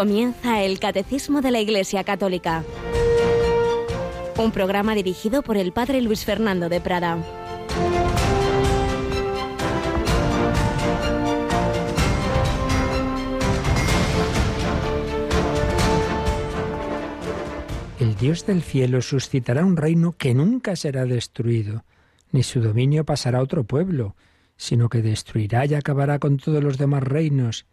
Comienza el Catecismo de la Iglesia Católica. Un programa dirigido por el Padre Luis Fernando de Prada. El Dios del cielo suscitará un reino que nunca será destruido, ni su dominio pasará a otro pueblo, sino que destruirá y acabará con todos los demás reinos,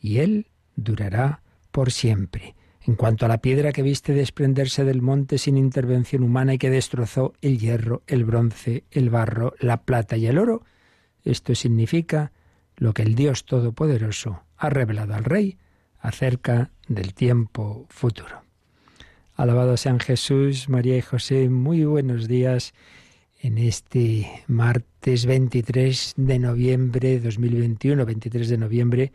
y él durará por siempre. En cuanto a la piedra que viste desprenderse del monte sin intervención humana y que destrozó el hierro, el bronce, el barro, la plata y el oro, esto significa lo que el Dios Todopoderoso ha revelado al Rey acerca del tiempo futuro. Alabado sean Jesús, María y José, muy buenos días en este martes 23 de noviembre de 2021, 23 de noviembre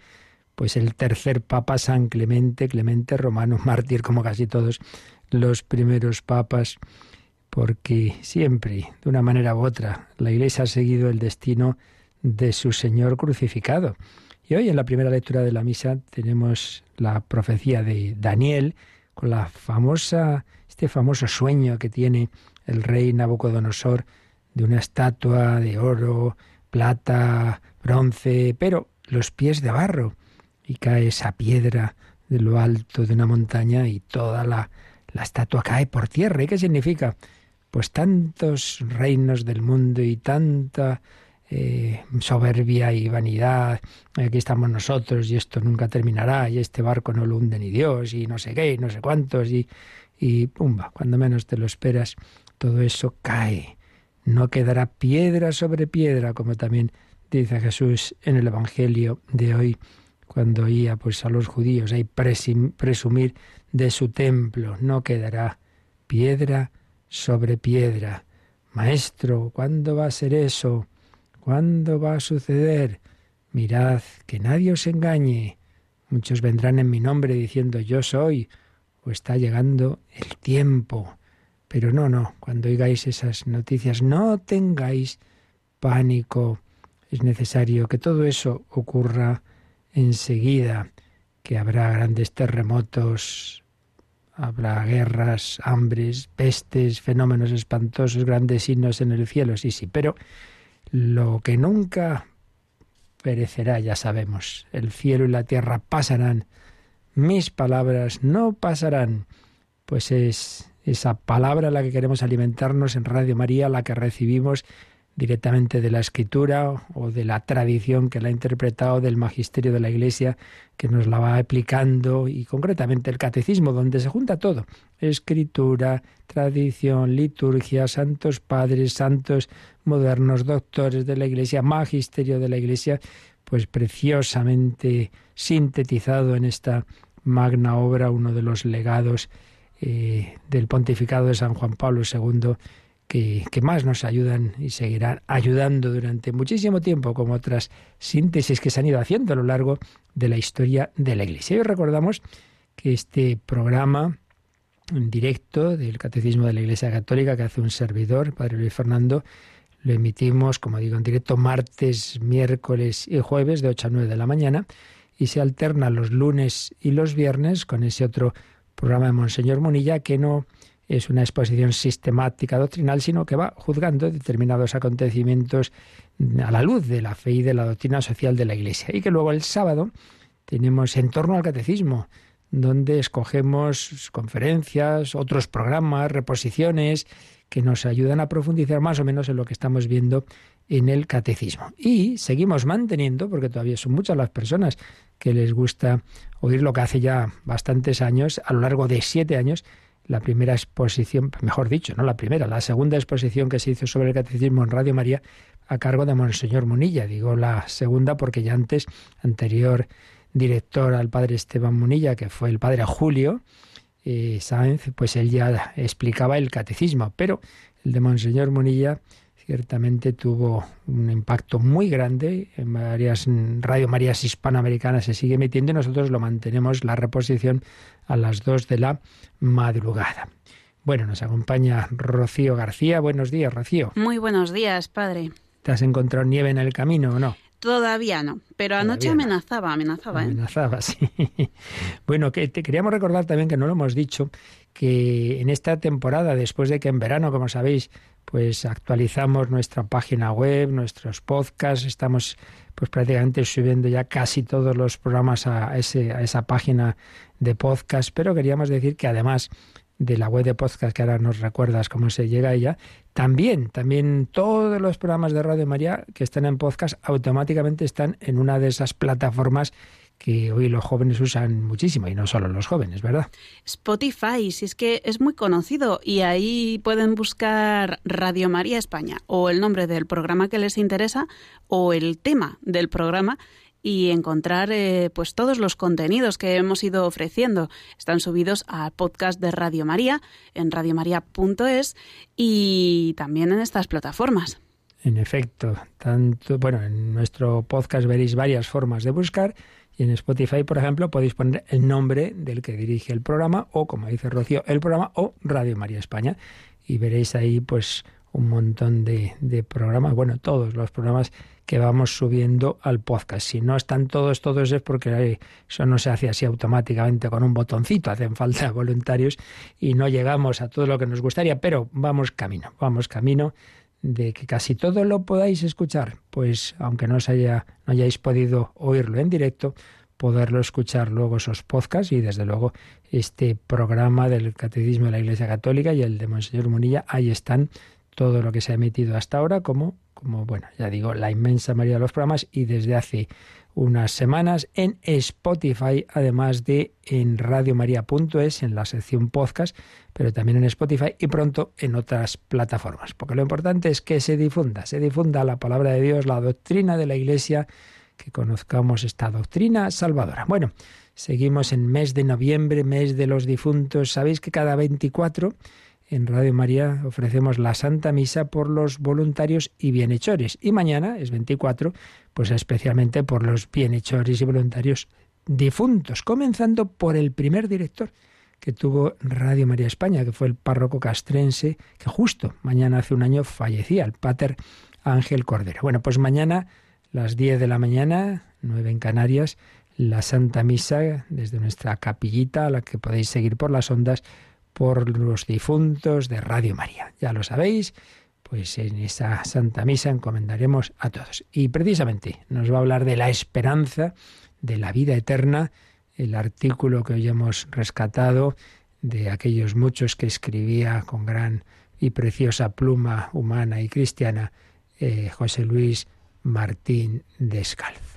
pues el tercer papa San Clemente, Clemente Romano, mártir como casi todos los primeros papas, porque siempre, de una manera u otra, la Iglesia ha seguido el destino de su Señor crucificado. Y hoy en la primera lectura de la misa tenemos la profecía de Daniel con la famosa este famoso sueño que tiene el rey Nabucodonosor de una estatua de oro, plata, bronce, pero los pies de barro y cae esa piedra de lo alto de una montaña y toda la, la estatua cae por tierra. ¿Y qué significa? Pues tantos reinos del mundo y tanta eh, soberbia y vanidad, aquí estamos nosotros y esto nunca terminará y este barco no lo hunde ni Dios y no sé qué y no sé cuántos y, y pumba, cuando menos te lo esperas, todo eso cae. No quedará piedra sobre piedra, como también dice Jesús en el Evangelio de hoy cuando oía pues a los judíos ahí presumir de su templo, no quedará piedra sobre piedra. Maestro, ¿cuándo va a ser eso? ¿Cuándo va a suceder? Mirad, que nadie os engañe. Muchos vendrán en mi nombre diciendo yo soy, o está llegando el tiempo. Pero no, no, cuando oigáis esas noticias, no tengáis pánico. Es necesario que todo eso ocurra enseguida que habrá grandes terremotos, habrá guerras, hambres, pestes, fenómenos espantosos, grandes signos en el cielo, sí, sí, pero lo que nunca perecerá, ya sabemos, el cielo y la tierra pasarán, mis palabras no pasarán, pues es esa palabra la que queremos alimentarnos en Radio María, la que recibimos directamente de la escritura o de la tradición que la ha interpretado, del magisterio de la Iglesia que nos la va aplicando y concretamente el catecismo, donde se junta todo, escritura, tradición, liturgia, santos padres, santos modernos, doctores de la Iglesia, magisterio de la Iglesia, pues preciosamente sintetizado en esta magna obra, uno de los legados eh, del pontificado de San Juan Pablo II, que, más nos ayudan y seguirán ayudando durante muchísimo tiempo, como otras síntesis que se han ido haciendo a lo largo de la historia de la Iglesia. Y hoy recordamos que este programa en directo del Catecismo de la Iglesia Católica que hace un servidor, Padre Luis Fernando, lo emitimos, como digo, en directo martes, miércoles y jueves de 8 a 9 de la mañana y se alterna los lunes y los viernes con ese otro programa de Monseñor Munilla que no es una exposición sistemática doctrinal, sino que va juzgando determinados acontecimientos a la luz de la fe y de la doctrina social de la Iglesia. Y que luego el sábado tenemos en torno al catecismo, donde escogemos conferencias, otros programas, reposiciones que nos ayudan a profundizar más o menos en lo que estamos viendo en el catecismo. Y seguimos manteniendo, porque todavía son muchas las personas que les gusta oír lo que hace ya bastantes años, a lo largo de siete años, la primera exposición, mejor dicho, no la primera, la segunda exposición que se hizo sobre el catecismo en Radio María a cargo de Monseñor Munilla. Digo la segunda porque ya antes, anterior director al padre Esteban Munilla, que fue el padre Julio eh, Sáenz, pues él ya explicaba el catecismo, pero el de Monseñor Munilla ciertamente tuvo un impacto muy grande. En varias Radio Marías hispanoamericanas se sigue emitiendo y nosotros lo mantenemos la reposición a las dos de la madrugada. Bueno, nos acompaña Rocío García. Buenos días, Rocío. Muy buenos días, padre. ¿Te has encontrado nieve en el camino o no? Todavía no, pero anoche amenazaba, amenazaba. ¿eh? Amenazaba, sí. Bueno, que te queríamos recordar también que no lo hemos dicho, que en esta temporada, después de que en verano, como sabéis, pues actualizamos nuestra página web, nuestros podcasts, estamos pues prácticamente subiendo ya casi todos los programas a, ese, a esa página de podcast, pero queríamos decir que además de la web de podcast, que ahora nos recuerdas cómo se llega a ella, también, también todos los programas de Radio María que están en podcast automáticamente están en una de esas plataformas que hoy los jóvenes usan muchísimo y no solo los jóvenes, ¿verdad? Spotify, si es que es muy conocido y ahí pueden buscar Radio María España o el nombre del programa que les interesa o el tema del programa y encontrar eh, pues todos los contenidos que hemos ido ofreciendo. Están subidos al podcast de Radio María en radiomaria.es y también en estas plataformas. En efecto, tanto, bueno, en nuestro podcast veréis varias formas de buscar y en Spotify, por ejemplo, podéis poner el nombre del que dirige el programa o, como dice Rocío, el programa o Radio María España. Y veréis ahí pues un montón de, de programas, bueno, todos los programas que vamos subiendo al podcast. Si no están todos, todos es porque eso no se hace así automáticamente con un botoncito, hacen falta voluntarios y no llegamos a todo lo que nos gustaría, pero vamos camino, vamos camino de que casi todo lo podáis escuchar, pues aunque no os haya, no hayáis podido oírlo en directo, poderlo escuchar luego esos podcasts y desde luego este programa del Catecismo de la Iglesia Católica y el de Monseñor Munilla, ahí están todo lo que se ha emitido hasta ahora como como, bueno, ya digo, la inmensa mayoría de los programas y desde hace unas semanas en Spotify, además de en radiomaria.es, en la sección podcast, pero también en Spotify y pronto en otras plataformas. Porque lo importante es que se difunda, se difunda la palabra de Dios, la doctrina de la Iglesia, que conozcamos esta doctrina salvadora. Bueno, seguimos en mes de noviembre, mes de los difuntos. Sabéis que cada 24 en Radio María ofrecemos la Santa Misa por los voluntarios y bienhechores. Y mañana, es 24, pues especialmente por los bienhechores y voluntarios difuntos, comenzando por el primer director que tuvo Radio María España, que fue el párroco castrense, que justo mañana hace un año fallecía, el pater Ángel Cordero. Bueno, pues mañana, las 10 de la mañana, 9 en Canarias, la Santa Misa desde nuestra capillita, a la que podéis seguir por las ondas, por los difuntos de Radio María. Ya lo sabéis, pues en esa Santa Misa encomendaremos a todos. Y precisamente nos va a hablar de la esperanza de la vida eterna, el artículo que hoy hemos rescatado de aquellos muchos que escribía con gran y preciosa pluma humana y cristiana eh, José Luis Martín Descalzo.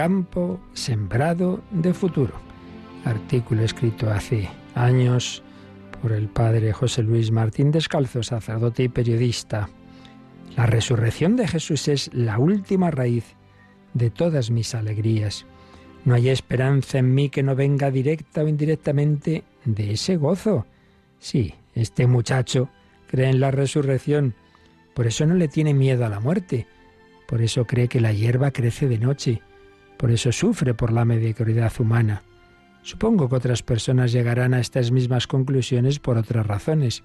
Campo sembrado de futuro. Artículo escrito hace años por el padre José Luis Martín Descalzo, sacerdote y periodista. La resurrección de Jesús es la última raíz de todas mis alegrías. No hay esperanza en mí que no venga directa o indirectamente de ese gozo. Sí, este muchacho cree en la resurrección, por eso no le tiene miedo a la muerte, por eso cree que la hierba crece de noche, por eso sufre por la mediocridad humana. Supongo que otras personas llegarán a estas mismas conclusiones por otras razones.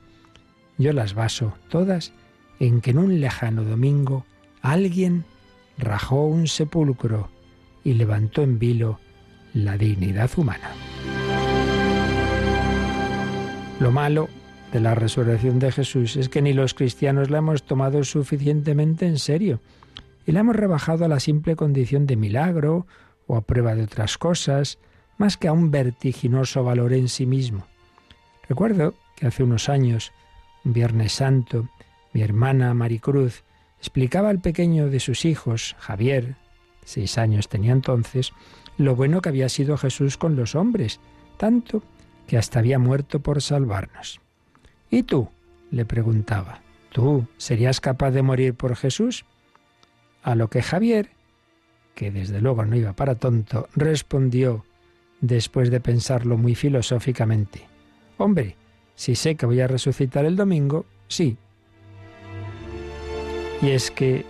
Yo las baso todas en que en un lejano domingo alguien rajó un sepulcro y levantó en vilo la dignidad humana. Lo malo de la resurrección de Jesús es que ni los cristianos la hemos tomado suficientemente en serio y la hemos rebajado a la simple condición de milagro o a prueba de otras cosas, más que a un vertiginoso valor en sí mismo. Recuerdo que hace unos años, un Viernes Santo, mi hermana Maricruz explicaba al pequeño de sus hijos, Javier, seis años tenía entonces, lo bueno que había sido Jesús con los hombres, tanto que hasta había muerto por salvarnos. ¿Y tú? le preguntaba, ¿tú serías capaz de morir por Jesús? A lo que Javier, que desde luego no iba para tonto, respondió, después de pensarlo muy filosóficamente, Hombre, si sé que voy a resucitar el domingo, sí. Y es que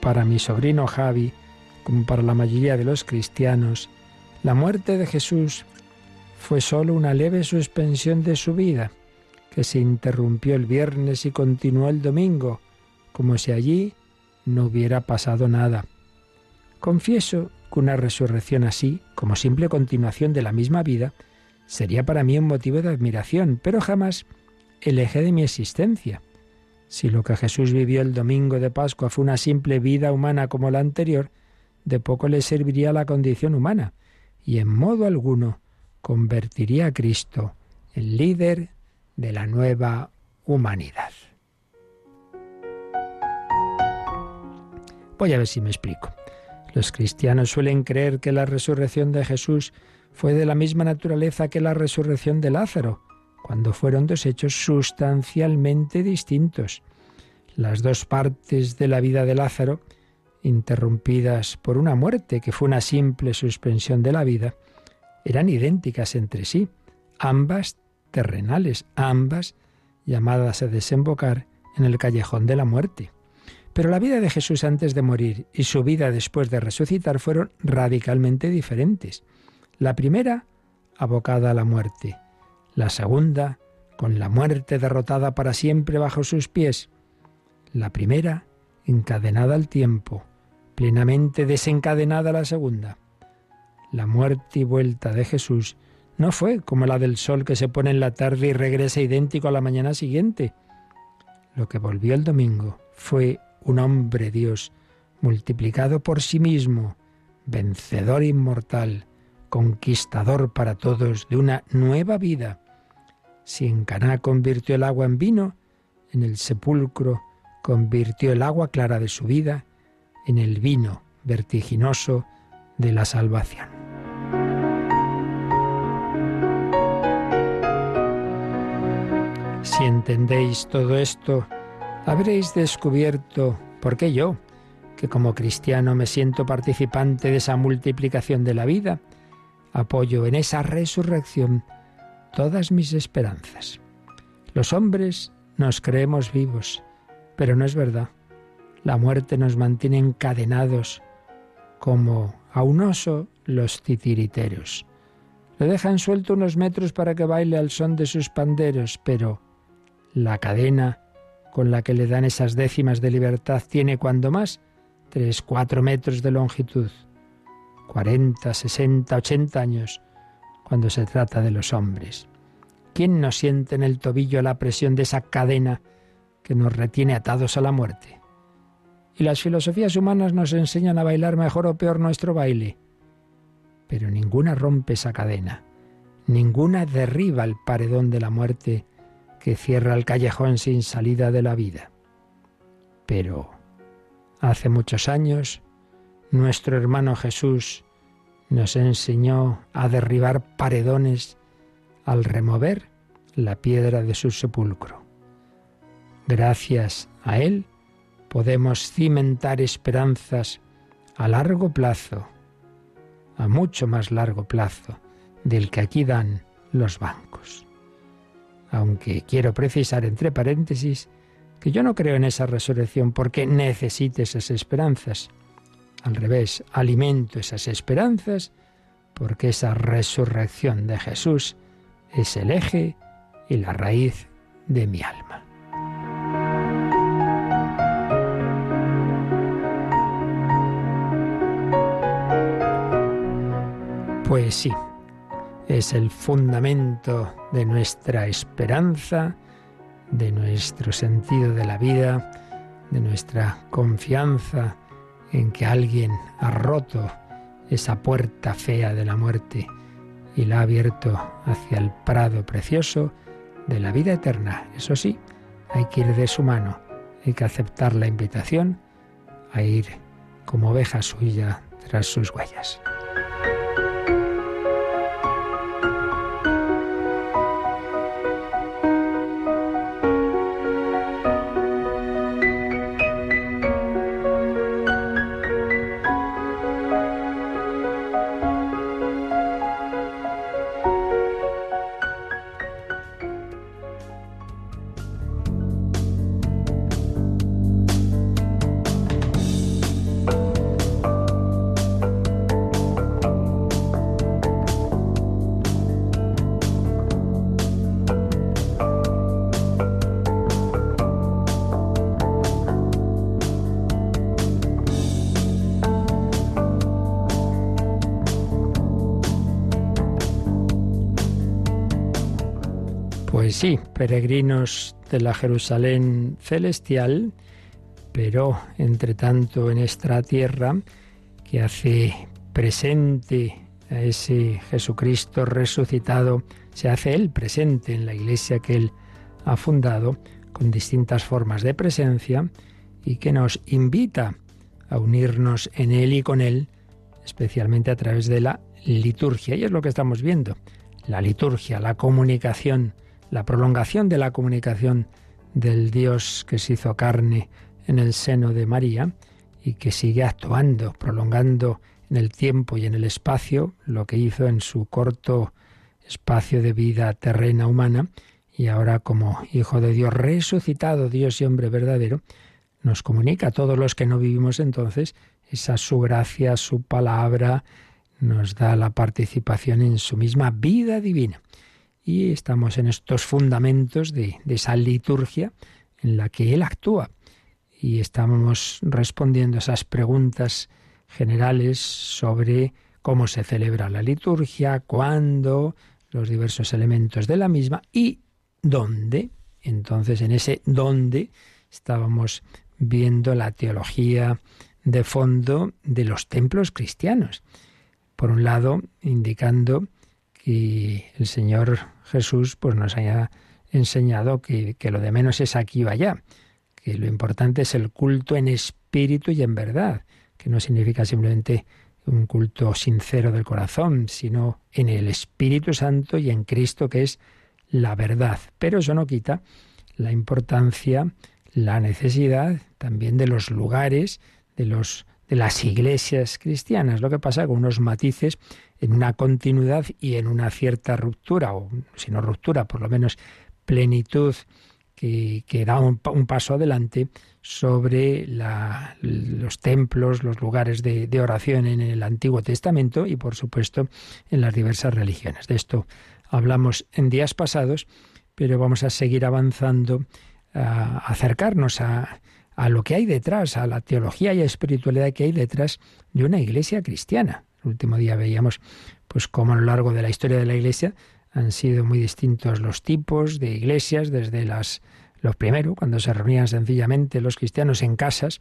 para mi sobrino Javi, como para la mayoría de los cristianos, la muerte de Jesús fue sólo una leve suspensión de su vida, que se interrumpió el viernes y continuó el domingo, como si allí no hubiera pasado nada. Confieso que una resurrección así, como simple continuación de la misma vida, sería para mí un motivo de admiración, pero jamás el eje de mi existencia. Si lo que Jesús vivió el domingo de Pascua fue una simple vida humana como la anterior, de poco le serviría la condición humana, y en modo alguno convertiría a Cristo en líder de la nueva humanidad. Voy a ver si me explico. Los cristianos suelen creer que la resurrección de Jesús fue de la misma naturaleza que la resurrección de Lázaro, cuando fueron dos hechos sustancialmente distintos. Las dos partes de la vida de Lázaro, interrumpidas por una muerte que fue una simple suspensión de la vida, eran idénticas entre sí, ambas terrenales, ambas llamadas a desembocar en el callejón de la muerte. Pero la vida de Jesús antes de morir y su vida después de resucitar fueron radicalmente diferentes. La primera, abocada a la muerte. La segunda, con la muerte derrotada para siempre bajo sus pies. La primera, encadenada al tiempo, plenamente desencadenada la segunda. La muerte y vuelta de Jesús no fue como la del sol que se pone en la tarde y regresa idéntico a la mañana siguiente. Lo que volvió el domingo fue un hombre Dios, multiplicado por sí mismo, vencedor inmortal, conquistador para todos de una nueva vida. Si en Caná convirtió el agua en vino, en el sepulcro convirtió el agua clara de su vida en el vino vertiginoso de la salvación. Si entendéis todo esto, habréis descubierto por qué yo, que como cristiano me siento participante de esa multiplicación de la vida, apoyo en esa resurrección todas mis esperanzas. Los hombres nos creemos vivos, pero no es verdad. La muerte nos mantiene encadenados como a un oso los titiriteros. Le dejan suelto unos metros para que baile al son de sus panderos, pero la cadena con la que le dan esas décimas de libertad tiene cuando más tres, cuatro metros de longitud. Cuarenta, sesenta, ochenta años cuando se trata de los hombres. ¿Quién no siente en el tobillo la presión de esa cadena que nos retiene atados a la muerte? Y las filosofías humanas nos enseñan a bailar mejor o peor nuestro baile. Pero ninguna rompe esa cadena, ninguna derriba el paredón de la muerte que cierra el callejón sin salida de la vida. Pero hace muchos años nuestro hermano Jesús nos enseñó a derribar paredones al remover la piedra de su sepulcro. Gracias a Él podemos cimentar esperanzas a largo plazo, a mucho más largo plazo del que aquí dan los bancos aunque quiero precisar entre paréntesis que yo no creo en esa resurrección porque necesite esas esperanzas. Al revés, alimento esas esperanzas porque esa resurrección de Jesús es el eje y la raíz de mi alma. Pues sí, es el fundamento de nuestra esperanza, de nuestro sentido de la vida, de nuestra confianza en que alguien ha roto esa puerta fea de la muerte y la ha abierto hacia el prado precioso de la vida eterna. Eso sí, hay que ir de su mano, hay que aceptar la invitación a ir como oveja suya tras sus huellas. Peregrinos de la Jerusalén celestial, pero entre tanto en esta tierra que hace presente a ese Jesucristo resucitado, se hace Él presente en la iglesia que Él ha fundado con distintas formas de presencia y que nos invita a unirnos en Él y con Él, especialmente a través de la liturgia. Y es lo que estamos viendo, la liturgia, la comunicación la prolongación de la comunicación del Dios que se hizo carne en el seno de María y que sigue actuando, prolongando en el tiempo y en el espacio lo que hizo en su corto espacio de vida terrena humana. Y ahora como Hijo de Dios resucitado, Dios y hombre verdadero, nos comunica a todos los que no vivimos entonces esa su gracia, su palabra, nos da la participación en su misma vida divina y estamos en estos fundamentos de, esa liturgia en la que Él actúa y estamos respondiendo a esas preguntas generales sobre cómo se celebra la liturgia, cuándo, los diversos elementos de la misma y dónde. Entonces, en ese dónde estábamos viendo la teología de fondo de los templos cristianos. Por un lado, indicando que el Señor Jesús pues nos haya enseñado que, lo de menos es aquí o allá, que lo importante es el culto en espíritu y en verdad, que no significa simplemente un culto sincero del corazón, sino en el Espíritu Santo y en Cristo, que es la verdad. Pero eso no quita la importancia, la necesidad también de los lugares, de los de las iglesias cristianas. Lo que pasa con unos matices en una continuidad y en una cierta ruptura, o si no ruptura, por lo menos plenitud que, da un, paso adelante sobre los templos, los lugares de, oración en el Antiguo Testamento y, por supuesto, en las diversas religiones. De esto hablamos en días pasados, pero vamos a seguir avanzando, a acercarnos a, a lo que hay detrás, a la teología y espiritualidad que hay detrás de una iglesia cristiana. El último día veíamos pues cómo a lo largo de la historia de la Iglesia han sido muy distintos los tipos de iglesias, desde las los primeros, cuando se reunían sencillamente los cristianos en casas,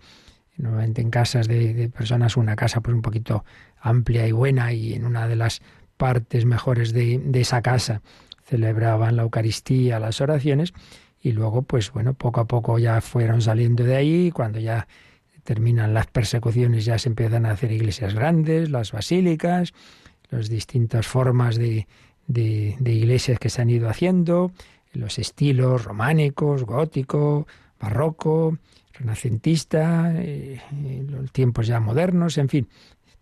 normalmente en casas de, personas, una casa pues un poquito amplia y buena, y en una de las partes mejores de, de esa casa celebraban la Eucaristía, las oraciones, y luego, pues bueno, poco a poco ya fueron saliendo de ahí, cuando ya terminan las persecuciones, ya se empiezan a hacer iglesias grandes, las basílicas, las distintas formas de, de, iglesias que se han ido haciendo, los estilos románicos, gótico, barroco, renacentista, eh, los tiempos ya modernos, en fin,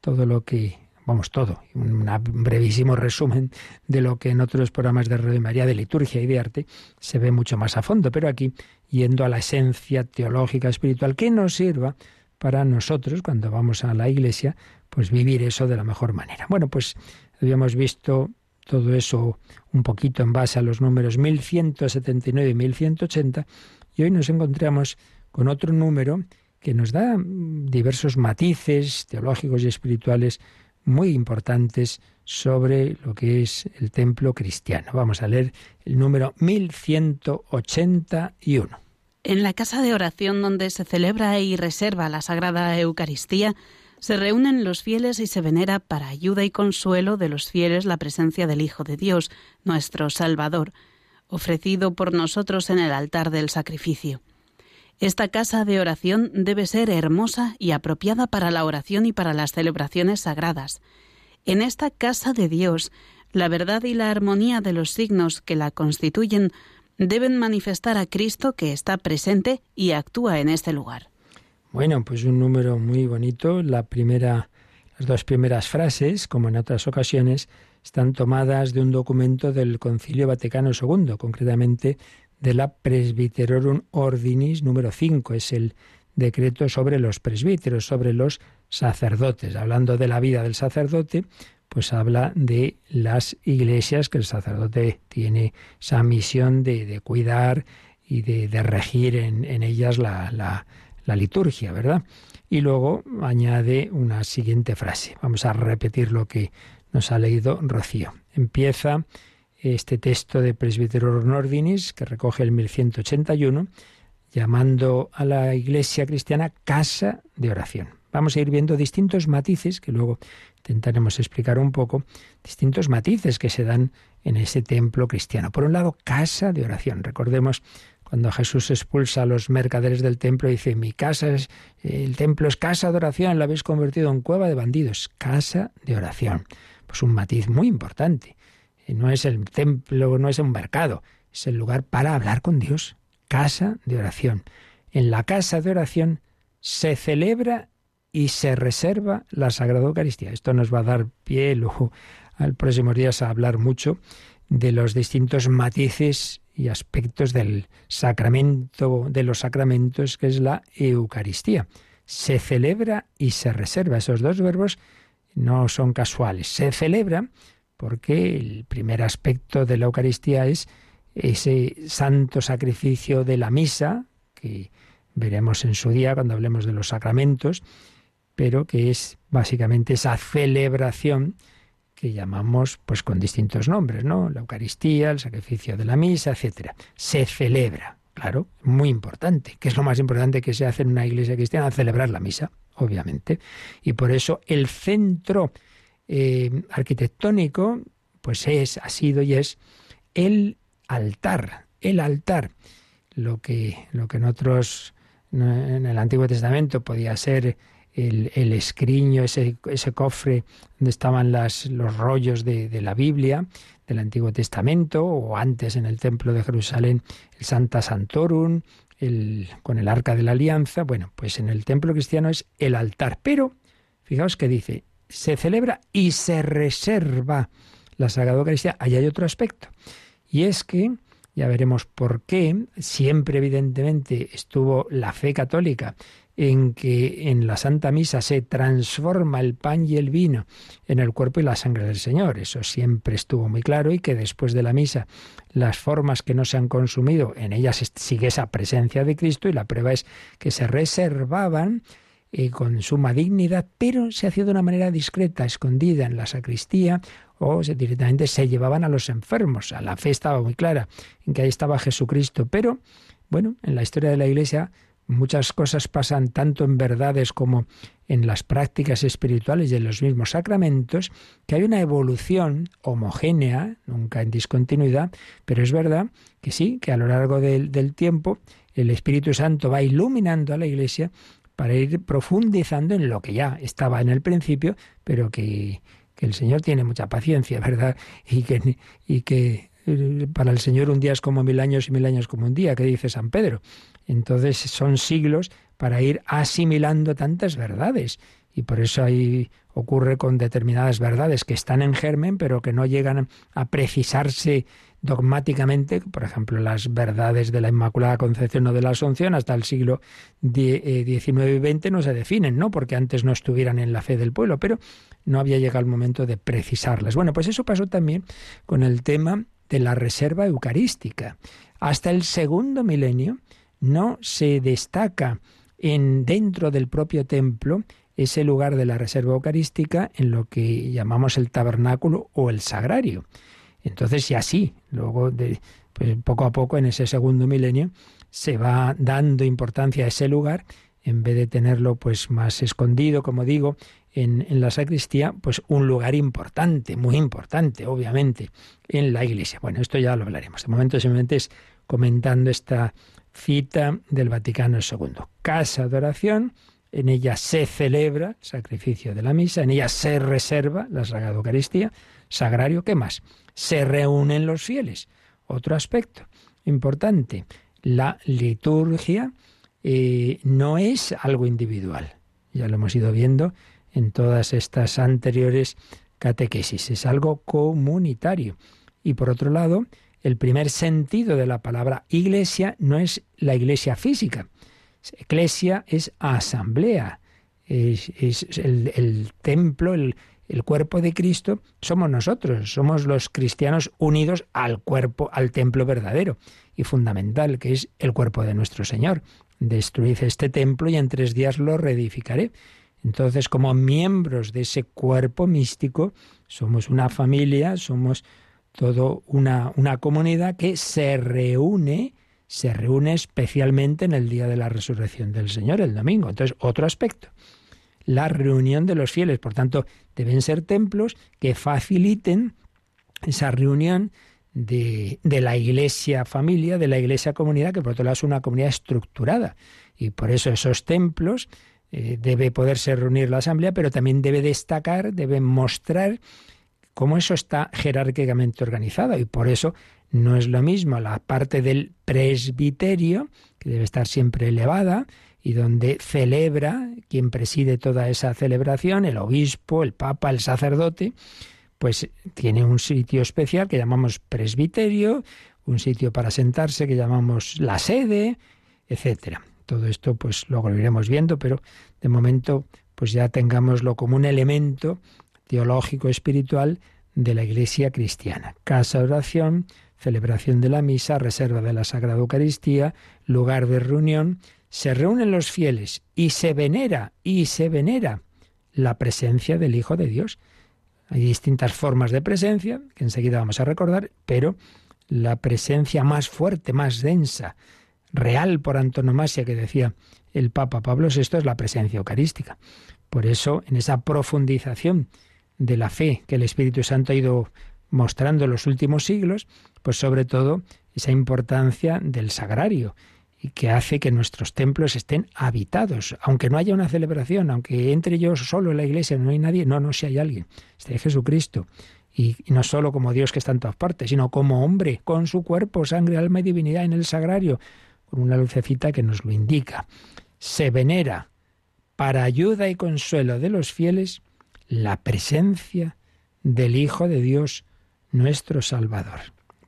todo lo que, vamos, todo, un brevísimo resumen de lo que en otros programas de Radio María de liturgia y de arte se ve mucho más a fondo, pero aquí yendo a la esencia teológica, espiritual, que nos sirva para nosotros, cuando vamos a la iglesia, pues vivir eso de la mejor manera. Bueno, pues habíamos visto todo eso un poquito en base a los números 1179 y 1180 y hoy nos encontramos con otro número que nos da diversos matices teológicos y espirituales muy importantes sobre lo que es el templo cristiano. Vamos a leer el número 1181. En la casa de oración donde se celebra y reserva la Sagrada Eucaristía, se reúnen los fieles y se venera para ayuda y consuelo de los fieles la presencia del Hijo de Dios, nuestro Salvador, ofrecido por nosotros en el altar del sacrificio. Esta casa de oración debe ser hermosa y apropiada para la oración y para las celebraciones sagradas. En esta casa de Dios, la verdad y la armonía de los signos que la constituyen deben manifestar a Cristo que está presente y actúa en este lugar. Bueno, pues un número muy bonito. La primera, las dos primeras frases, como en otras ocasiones, están tomadas de un documento del Concilio Vaticano II, concretamente de la Presbyterorum Ordinis número 5. Es el decreto sobre los presbíteros, sobre los sacerdotes. Hablando de la vida del sacerdote, pues habla de las iglesias, que el sacerdote tiene esa misión de, cuidar y de, regir en, ellas la la liturgia, ¿verdad? Y luego añade una siguiente frase. Vamos a repetir lo que nos ha leído Rocío. Empieza este texto de Presbítero Nordinis, que recoge el 1181, llamando a la iglesia cristiana casa de oración. Vamos a ir viendo distintos matices, que luego intentaremos explicar un poco, distintos matices que se dan en ese templo cristiano. Por un lado, casa de oración. Recordemos cuando Jesús expulsa a los mercaderes del templo, dice, mi casa es, el templo es casa de oración, la habéis convertido en cueva de bandidos, casa de oración. Pues un matiz muy importante. No es el templo, no es un mercado, es el lugar para hablar con Dios, casa de oración. En la casa de oración se celebra y se reserva la Sagrada Eucaristía. Esto nos va a dar pie luego al próximo días a hablar mucho de los distintos matices y aspectos del sacramento, de los sacramentos, que es la Eucaristía. Se celebra y se reserva. Esos dos verbos no son casuales. Se celebra porque el primer aspecto de la Eucaristía es ese santo sacrificio de la misa, que veremos en su día cuando hablemos de los sacramentos, pero que es básicamente esa celebración que llamamos pues con distintos nombres, ¿no? La Eucaristía, el sacrificio de la misa, etcétera. Se celebra, claro, muy importante. ¿Qué es lo más importante que se hace en una iglesia cristiana? Celebrar la misa, obviamente. Y por eso el centro eh, arquitectónico, pues es, ha sido y es el altar, el altar. Lo que, lo que en otros, en el Antiguo Testamento podía ser el, el escriño, ese, ese, cofre donde estaban las, los rollos de, de, la Biblia, del Antiguo Testamento, o antes en el Templo de Jerusalén, el Santa Santorum, el, con el Arca de la Alianza. Bueno, pues en el templo cristiano es el altar. Pero, fijaos que dice, se celebra y se reserva la Sagrada Eucaristía. Ahí hay otro aspecto. Y es que, ya veremos por qué, siempre evidentemente estuvo la fe católica en que en la Santa Misa se transforma el pan y el vino en el cuerpo y la sangre del Señor. Eso siempre estuvo muy claro y que después de la misa las formas que no se han consumido, en ellas sigue esa presencia de Cristo y la prueba es que se reservaban eh, con suma dignidad, pero se hacía de una manera discreta, escondida en la sacristía o se, directamente se llevaban a los enfermos. A la fe estaba muy clara en que ahí estaba Jesucristo, pero bueno, en la historia de la Iglesia Muchas cosas pasan tanto en verdades como en las prácticas espirituales de los mismos sacramentos, que hay una evolución homogénea, nunca en discontinuidad, pero es verdad que sí, que a lo largo del, tiempo el Espíritu Santo va iluminando a la Iglesia para ir profundizando en lo que ya estaba en el principio, pero que, que el Señor tiene mucha paciencia, ¿verdad? Y que, y que eh, para el Señor un día es como mil años y mil años como un día, que dice San Pedro. Entonces son siglos para ir asimilando tantas verdades. Y por eso ahí ocurre con determinadas verdades que están en germen, pero que no llegan a precisarse dogmáticamente, por ejemplo, las verdades de la Inmaculada Concepción o de la Asunción hasta el siglo XIX eh, y XX no se definen, ¿no? Porque antes no estuvieran en la fe del pueblo, pero no había llegado el momento de precisarlas. Bueno, pues eso pasó también con el tema de la reserva eucarística. Hasta el segundo milenio, no se destaca en dentro del propio templo ese lugar de la reserva eucarística en lo que llamamos el tabernáculo o el sagrario. Entonces, y así, luego de, pues poco a poco en ese segundo milenio se va dando importancia a ese lugar en vez de tenerlo pues más escondido, como digo, en, en, la sacristía, pues un lugar importante, muy importante, obviamente, en la iglesia. Bueno, esto ya lo hablaremos. De momento simplemente es comentando esta cita del Vaticano II. Casa de oración, en ella se celebra el sacrificio de la misa, en ella se reserva la Sagrada Eucaristía, sagrario, ¿qué más? Se reúnen los fieles. Otro aspecto importante, la liturgia eh, no es algo individual. Ya lo hemos ido viendo en todas estas anteriores catequesis, es algo comunitario. Y por otro lado, el primer sentido de la palabra iglesia no es la iglesia física. Eclesia es asamblea, es, el, templo, el, el cuerpo de Cristo, somos nosotros, somos los cristianos unidos al cuerpo, al templo verdadero y fundamental, que es el cuerpo de nuestro Señor. Destruid este templo y en tres días lo reedificaré. Entonces, como miembros de ese cuerpo místico, somos una familia, somos todo una, una comunidad que se reúne, se reúne especialmente en el día de la resurrección del Señor, el domingo. Entonces, otro aspecto, la reunión de los fieles. Por tanto, deben ser templos que faciliten esa reunión de, de, la iglesia familia, de la iglesia comunidad, que por otro lado es una comunidad estructurada. Y por eso esos templos eh, debe poderse reunir la asamblea, pero también debe destacar, debe mostrar cómo eso está jerárquicamente organizado. Y por eso no es lo mismo la parte del presbiterio, que debe estar siempre elevada, y donde celebra quien preside toda esa celebración, el obispo, el papa, el sacerdote, pues tiene un sitio especial que llamamos presbiterio, un sitio para sentarse que llamamos la sede, etcétera. Todo esto pues luego lo iremos viendo, pero de momento pues ya tengámoslo como un elemento teológico espiritual de la Iglesia cristiana. Casa oración, celebración de la misa, reserva de la Sagrada Eucaristía, lugar de reunión, se reúnen los fieles y se venera y se venera la presencia del Hijo de Dios. Hay distintas formas de presencia, que enseguida vamos a recordar, pero la presencia más fuerte, más densa, real por antonomasia que decía el Papa Pablo VI es la presencia eucarística. Por eso, en esa profundización de la fe que el Espíritu Santo ha ido mostrando en los últimos siglos, pues sobre todo esa importancia del sagrario, y que hace que nuestros templos estén habitados, aunque no haya una celebración, aunque entre yo solo en la iglesia, no hay nadie, no, no, si hay alguien, está Jesucristo. Y, no solo como Dios que está en todas partes, sino como hombre, con su cuerpo, sangre, alma y divinidad en el sagrario, con una lucecita que nos lo indica. Se venera para ayuda y consuelo de los fieles la presencia del Hijo de Dios, nuestro Salvador.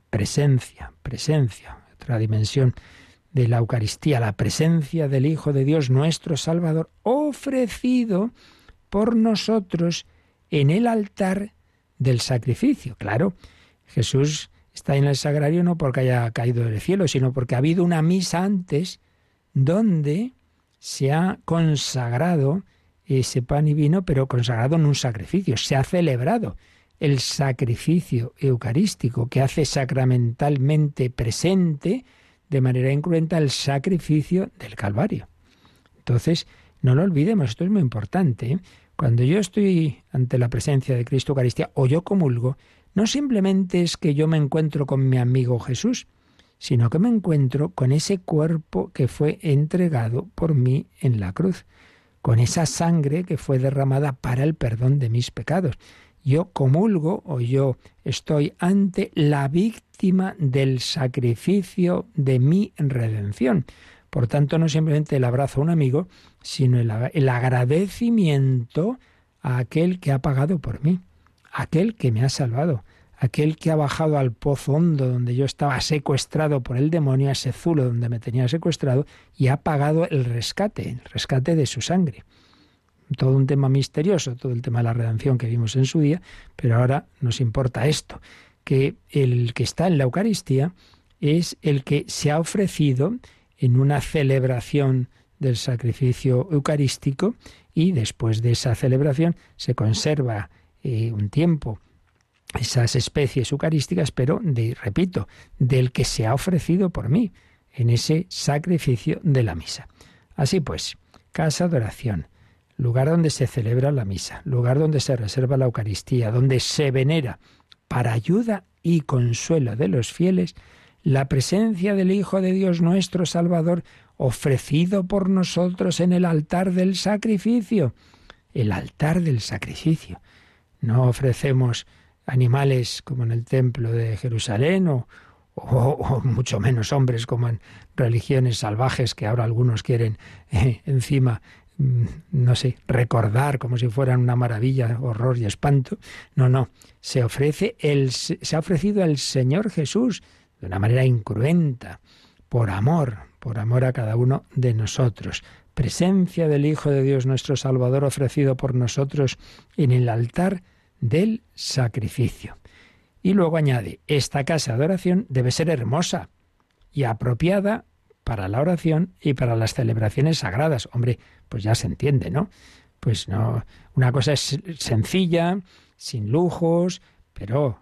Presencia, presencia, otra dimensión de la Eucaristía, la presencia del Hijo de Dios nuestro Salvador, ofrecido por nosotros en el altar del sacrificio. Claro, Jesús está en el sagrario no porque haya caído del cielo, sino porque ha habido una misa antes donde se ha consagrado ese pan y vino, pero consagrado en un sacrificio. Se ha celebrado el sacrificio eucarístico que hace sacramentalmente presente de manera incruenta el sacrificio del Calvario. Entonces, no lo olvidemos, esto es muy importante. ¿eh? Cuando yo estoy ante la presencia de Cristo Eucaristía o yo comulgo, no simplemente es que yo me encuentro con mi amigo Jesús, sino que me encuentro con ese cuerpo que fue entregado por mí en la cruz, con esa sangre que fue derramada para el perdón de mis pecados yo comulgo o yo estoy ante la víctima del sacrificio de mi redención. Por tanto, no simplemente el abrazo a un amigo, sino el, el agradecimiento a aquel que ha pagado por mí, aquel que me ha salvado, aquel que ha bajado al pozo hondo donde yo estaba secuestrado por el demonio, a ese zulo donde me tenía secuestrado, y ha pagado el rescate, el rescate de su sangre. Todo un tema misterioso, todo el tema de la redención que vimos en su día, pero ahora nos importa esto, que el que está en la Eucaristía es el que se ha ofrecido en una celebración del sacrificio eucarístico y después de esa celebración se conserva eh, un tiempo esas especies eucarísticas, pero de, repito, del que se ha ofrecido por mí en ese sacrificio de la misa. Así pues, casa de oración, lugar donde se celebra la misa, lugar donde se reserva la Eucaristía, donde se venera para ayuda y consuelo de los fieles la presencia del Hijo de Dios nuestro Salvador ofrecido por nosotros en el altar del sacrificio. El altar del sacrificio. No ofrecemos animales como en el templo de Jerusalén o, o, mucho menos hombres como en religiones salvajes que ahora algunos quieren eh, encima Mm, no sé, recordar como si fueran una maravilla, horror y espanto. No, no, se ofrece el se ha ofrecido el Señor Jesús de una manera incruenta, por amor, por amor a cada uno de nosotros. Presencia del Hijo de Dios nuestro Salvador ofrecido por nosotros en el altar del sacrificio. Y luego añade, esta casa de oración debe ser hermosa y apropiada para la oración y para las celebraciones sagradas. Hombre, pues ya se entiende, ¿no? Pues no, una cosa es sencilla, sin lujos, pero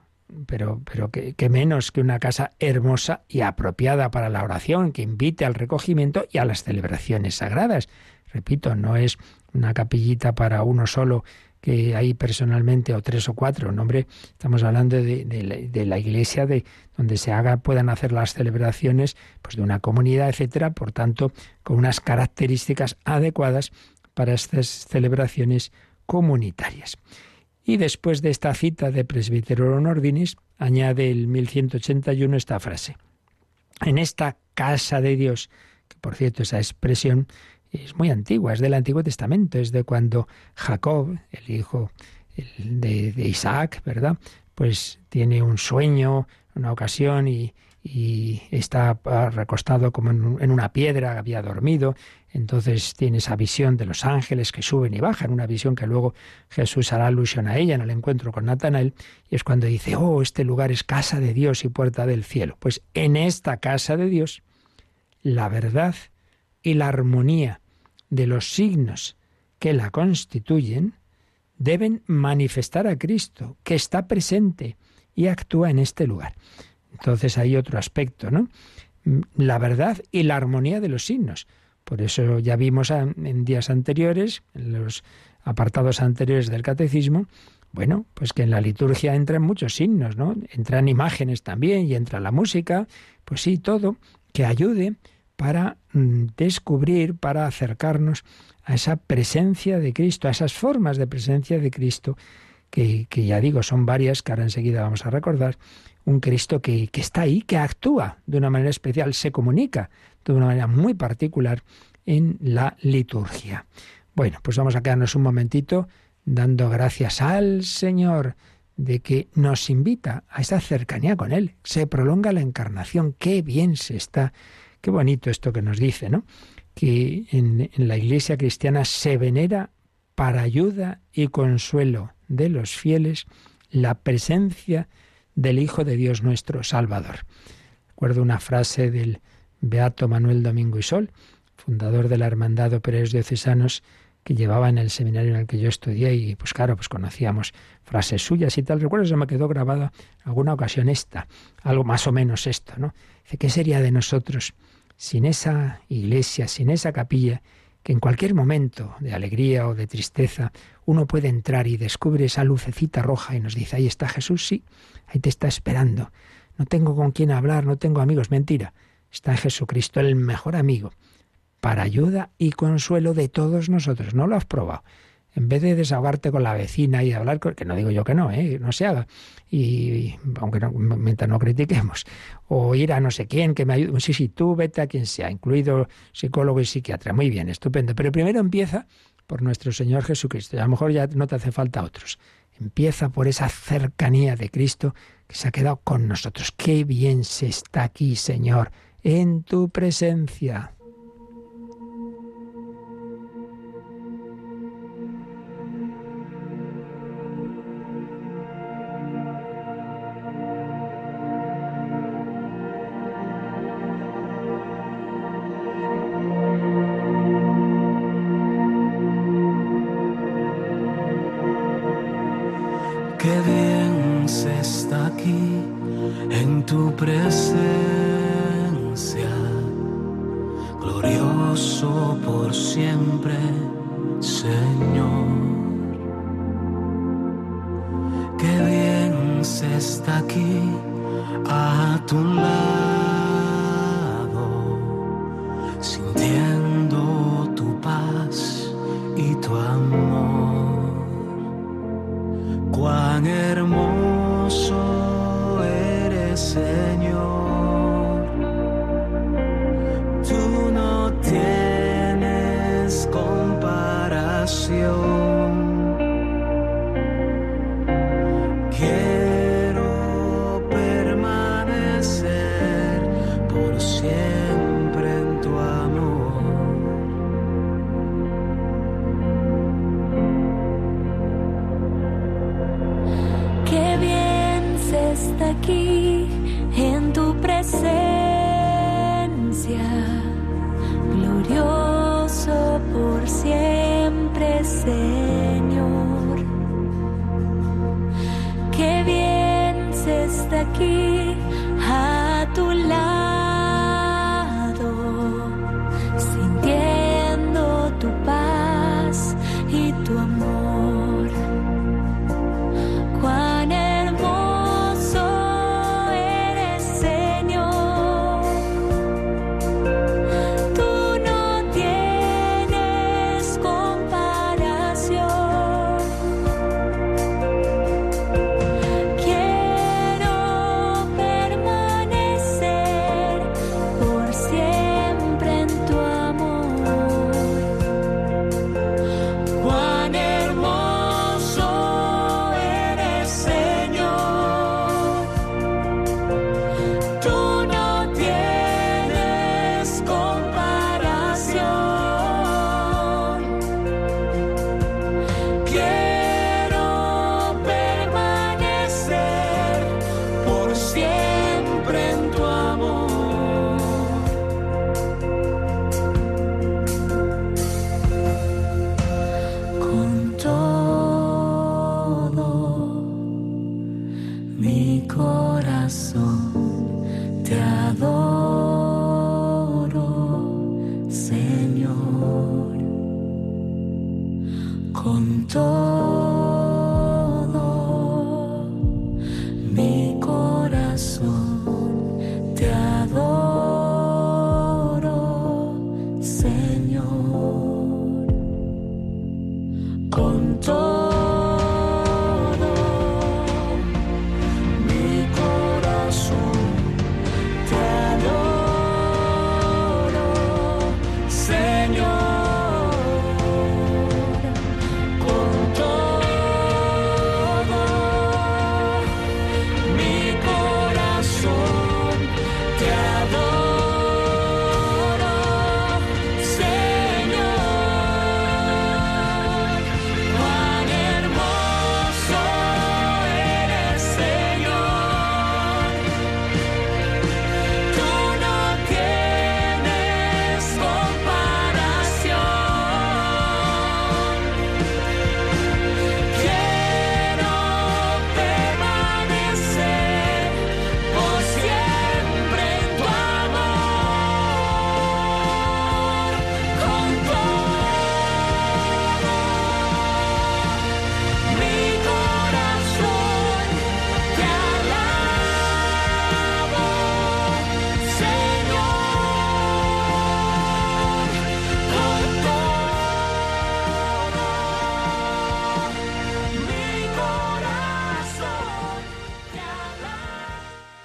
pero, pero que, menos que una casa hermosa y apropiada para la oración, que invite al recogimiento y a las celebraciones sagradas. Repito, no es una capillita para uno solo que hay personalmente o tres o cuatro. No, estamos hablando de, la, iglesia de donde se haga, puedan hacer las celebraciones pues de una comunidad, etcétera, por tanto, con unas características adecuadas para estas celebraciones comunitarias. Y después de esta cita de Presbítero Ordinis, añade el 1181 esta frase. En esta casa de Dios, que por cierto esa expresión es muy antigua, es del Antiguo Testamento, es de cuando Jacob, el hijo de, de Isaac, ¿verdad? Pues tiene un sueño, una ocasión y, y está recostado como en, una piedra, había dormido, entonces tiene esa visión de los ángeles que suben y bajan, una visión que luego Jesús hará alusión a ella en el encuentro con Natanael, y es cuando dice, oh, este lugar es casa de Dios y puerta del cielo. Pues en esta casa de Dios, la verdad y la armonía de los signos que la constituyen deben manifestar a Cristo, que está presente y actúa en este lugar. Entonces hay otro aspecto, ¿no? Mm, la verdad y la armonía de los signos. Por eso ya vimos en días anteriores, en los apartados anteriores del catecismo, bueno, pues que en la liturgia entran muchos signos, ¿no? Entran imágenes también y entra la música, pues sí, todo que ayude para mm, descubrir, para acercarnos a esa presencia de Cristo, a esas formas de presencia de Cristo, que, que ya digo, son varias, que ahora enseguida vamos a recordar, un Cristo que, está ahí, que actúa de una manera especial, se comunica de una manera muy particular en la liturgia. Bueno, pues vamos a quedarnos un momentito dando gracias al Señor de que nos invita a esa cercanía con Él. Se prolonga la encarnación, qué bien se está, qué bonito esto que nos dice, ¿no? Que en, la iglesia cristiana se venera para ayuda y consuelo de los fieles la presencia del Hijo de Dios nuestro Salvador. Recuerdo una frase del Beato Manuel Domingo y Sol, fundador de la Hermandad de Operos Diocesanos, que llevaba en el seminario en el que yo estudié y pues claro, pues conocíamos frases suyas y tal. Recuerdo se me quedó grabada alguna ocasión esta, algo más o menos esto, ¿no? Dice, ¿qué sería de nosotros sin esa iglesia, sin esa capilla que en cualquier momento de alegría o de tristeza uno puede entrar y descubre esa lucecita roja y nos dice, ahí está Jesús, sí, ahí te está esperando. No tengo con quién hablar, no tengo amigos, mentira. Está Jesucristo, el mejor amigo, para ayuda y consuelo de todos nosotros. ¿No lo has probado? en vez de desahogarte con la vecina y hablar, con, que no digo yo que no, ¿eh? no se haga, y, aunque no, mientras no critiquemos, o ir a no sé quién que me ayude, sí, sí, tú vete a quien sea, incluido psicólogo y psiquiatra, muy bien, estupendo, pero primero empieza por nuestro Señor Jesucristo, y a lo mejor ya no te hace falta otros, empieza por esa cercanía de Cristo que se ha quedado con nosotros, qué bien se está aquí, Señor, en tu presencia. Glorioso por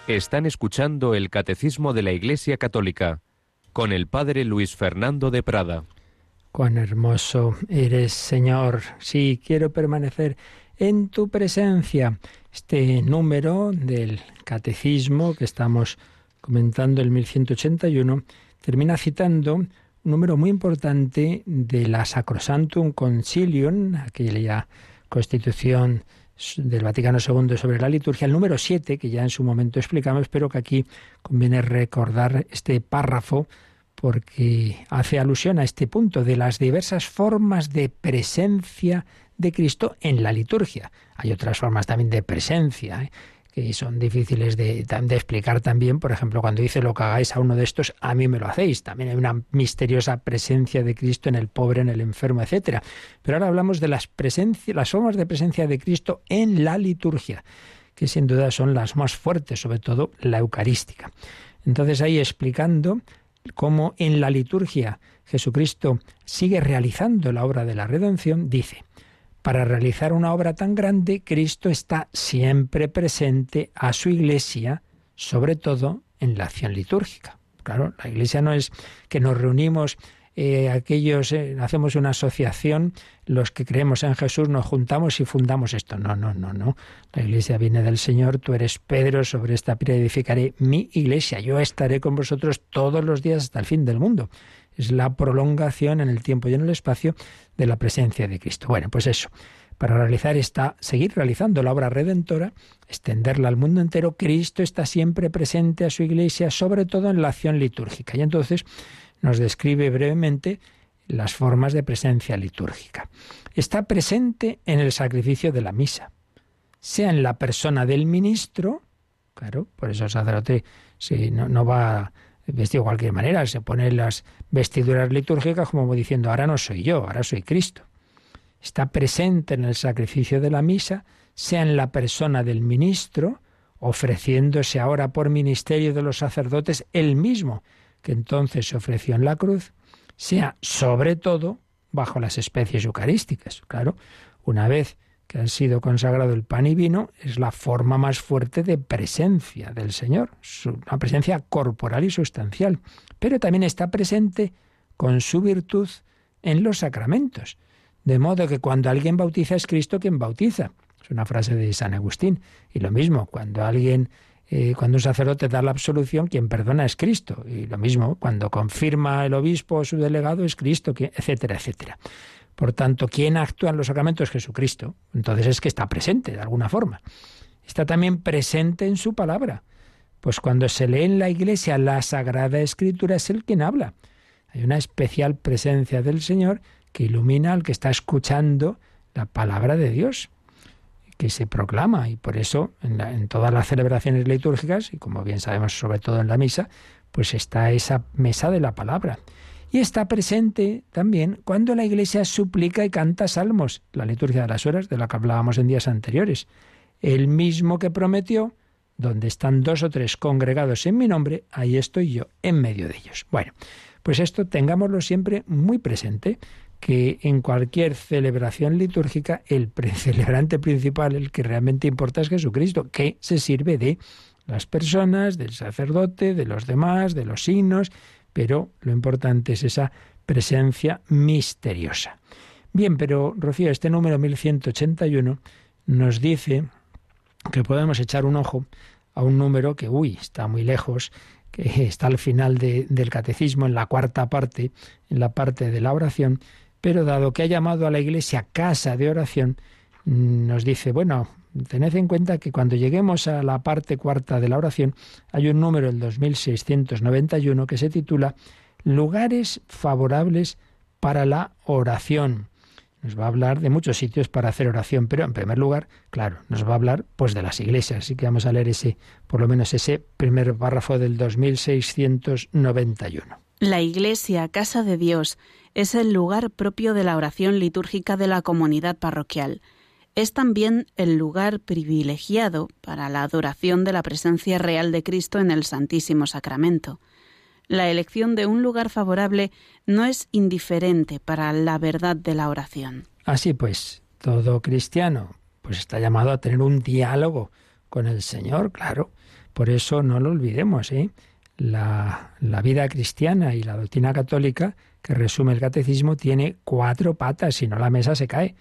Están escuchando el Catecismo de la Iglesia Católica con el Padre Luis Fernando de Prada. Cuán hermoso eres, Señor. Sí, quiero permanecer en tu presencia. Este número del Catecismo que estamos comentando, el 1181, termina citando un número muy importante de la Sacrosantum Concilium, aquella constitución del Vaticano II sobre la liturgia, el número 7, que ya en su momento explicamos, pero que aquí conviene recordar este párrafo porque hace alusión a este punto de las diversas formas de presencia de Cristo en la liturgia. Hay otras formas también de presencia. ¿eh? Que son difíciles de, explicar también. Por ejemplo, cuando dice lo que hagáis a uno de estos, a mí me lo hacéis. También hay una misteriosa presencia de Cristo en el pobre, en el enfermo, etcétera. Pero ahora hablamos de las, las formas de presencia de Cristo en la liturgia, que sin duda son las más fuertes, sobre todo la eucarística. Entonces ahí explicando cómo en la liturgia Jesucristo sigue realizando la obra de la redención, dice, para realizar una obra tan grande, Cristo está siempre presente a su iglesia, sobre todo en la acción litúrgica. Claro, la iglesia no es que nos reunimos eh, aquellos, eh, hacemos una asociación, los que creemos en Jesús nos juntamos y fundamos esto. No, no, no, no. La iglesia viene del Señor, tú eres Pedro, sobre esta piedra edificaré mi iglesia. Yo estaré con vosotros todos los días hasta el fin del mundo es la prolongación en el tiempo y en el espacio de la presencia de Cristo. Bueno, pues eso, para realizar esta, seguir realizando la obra redentora, extenderla al mundo entero, Cristo está siempre presente a su iglesia, sobre todo en la acción litúrgica. Y entonces nos describe brevemente las formas de presencia litúrgica. Está presente en el sacrificio de la misa, sea en la persona del ministro, claro, por eso el sacerdote si no, no va vestido de cualquier manera, se pone las vestiduras litúrgicas como diciendo, ahora no soy yo, ahora soy Cristo. Está presente en el sacrificio de la misa, sea en la persona del ministro, ofreciéndose ahora por ministerio de los sacerdotes el mismo que entonces se ofreció en la cruz, sea sobre todo bajo las especies eucarísticas. Claro, una vez que han sido consagrado el pan y vino, es la forma más fuerte de presencia del Señor, una presencia corporal y sustancial, pero también está presente con su virtud en los sacramentos. De modo que cuando alguien bautiza es Cristo quien bautiza. Es una frase de San Agustín. Y lo mismo, cuando alguien, eh, cuando un sacerdote da la absolución, quien perdona es Cristo. Y lo mismo, cuando confirma el obispo o su delegado es Cristo, etcétera, etcétera. Por tanto, ¿quién actúa en los sacramentos? Jesucristo. Entonces es que está presente de alguna forma. Está también presente en su palabra. Pues cuando se lee en la iglesia la Sagrada Escritura es el quien habla. Hay una especial presencia del Señor que ilumina al que está escuchando la palabra de Dios, que se proclama. Y por eso en, en todas las celebraciones litúrgicas, y como bien sabemos sobre todo en la misa, pues está esa mesa de la palabra y está presente también cuando la Iglesia suplica y canta salmos, la liturgia de las horas de la que hablábamos en días anteriores. El mismo que prometió, donde están dos o tres congregados en mi nombre, ahí estoy yo, en medio de ellos. Bueno, pues esto tengámoslo siempre muy presente, que en cualquier celebración litúrgica el celebrante principal, el que realmente importa es Jesucristo, que se sirve de las personas, del sacerdote, de los demás, de los signos, pero lo importante es esa presencia misteriosa. Bien, pero Rocío, este número 1181 nos dice que podemos echar un ojo a un número que, uy, está muy lejos, que está al final del catecismo, en la cuarta parte, en la parte de la oración, pero dado que ha llamado a la iglesia casa de oración, nos dice, bueno, tened en cuenta que cuando lleguemos a la parte cuarta de la oración hay un número, el 2691, que se titula Lugares favorables para la oración. Nos va a hablar de muchos sitios para hacer oración, pero en primer lugar, claro, nos va a hablar pues de las iglesias, así que vamos a leer ese, por lo menos ese primer párrafo del 2691. La iglesia, casa de Dios, es el lugar propio de la oración litúrgica de la comunidad parroquial es también el lugar privilegiado para la adoración de la presencia real de Cristo en el Santísimo Sacramento. La elección de un lugar favorable no es indiferente para la verdad de la oración. Así pues, todo cristiano pues está llamado a tener un diálogo con el Señor, claro, Por eso no lo olvidemos, ¿eh? La, la vida cristiana y la doctrina católica, que resume el catecismo, tiene cuatro patas, si no la mesa se cae.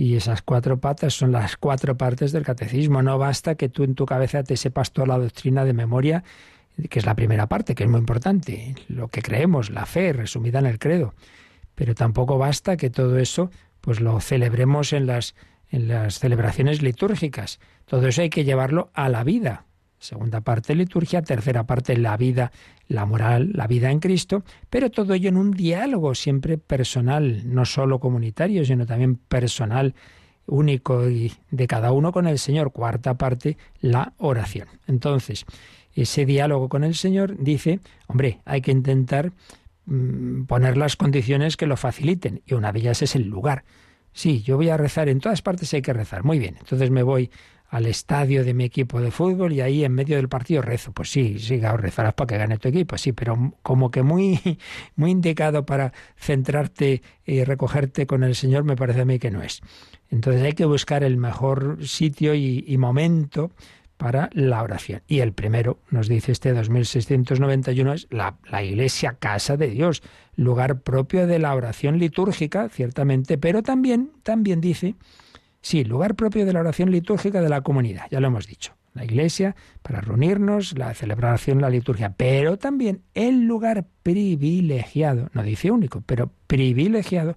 Y esas cuatro patas son las cuatro partes del catecismo. No basta que tú en tu cabeza te sepas toda la doctrina de memoria, que es la primera parte, que es muy importante, lo que creemos, la fe, resumida en el credo. Pero tampoco basta que todo eso pues lo celebremos en las, en las celebraciones litúrgicas. Todo eso hay que llevarlo a la vida, Segunda parte, liturgia. Tercera parte, la vida, la moral, la vida en Cristo. Pero todo ello en un diálogo siempre personal, no solo comunitario, sino también personal, único y de cada uno con el Señor. Cuarta parte, la oración. Entonces, ese diálogo con el Señor dice, hombre, hay que intentar mm, poner las condiciones que lo faciliten. Y una de ellas es el lugar. Sí, yo voy a rezar, en todas partes hay que rezar. Muy bien, entonces me voy al estadio de mi equipo de fútbol y ahí en medio del partido rezo. Pues sí, sí, rezarás para que gane tu equipo, sí, pero como que muy, muy indicado para centrarte y recogerte con el Señor me parece a mí que no es. Entonces hay que buscar el mejor sitio y, momento para la oración. Y el primero, nos dice este 2691, es la, la, iglesia casa de Dios, lugar propio de la oración litúrgica, ciertamente, pero también, también dice Sí, lugar propio de la oración litúrgica de la comunidad, ya lo hemos dicho. La iglesia para reunirnos, la celebración, la liturgia, pero también el lugar privilegiado, no dice único, pero privilegiado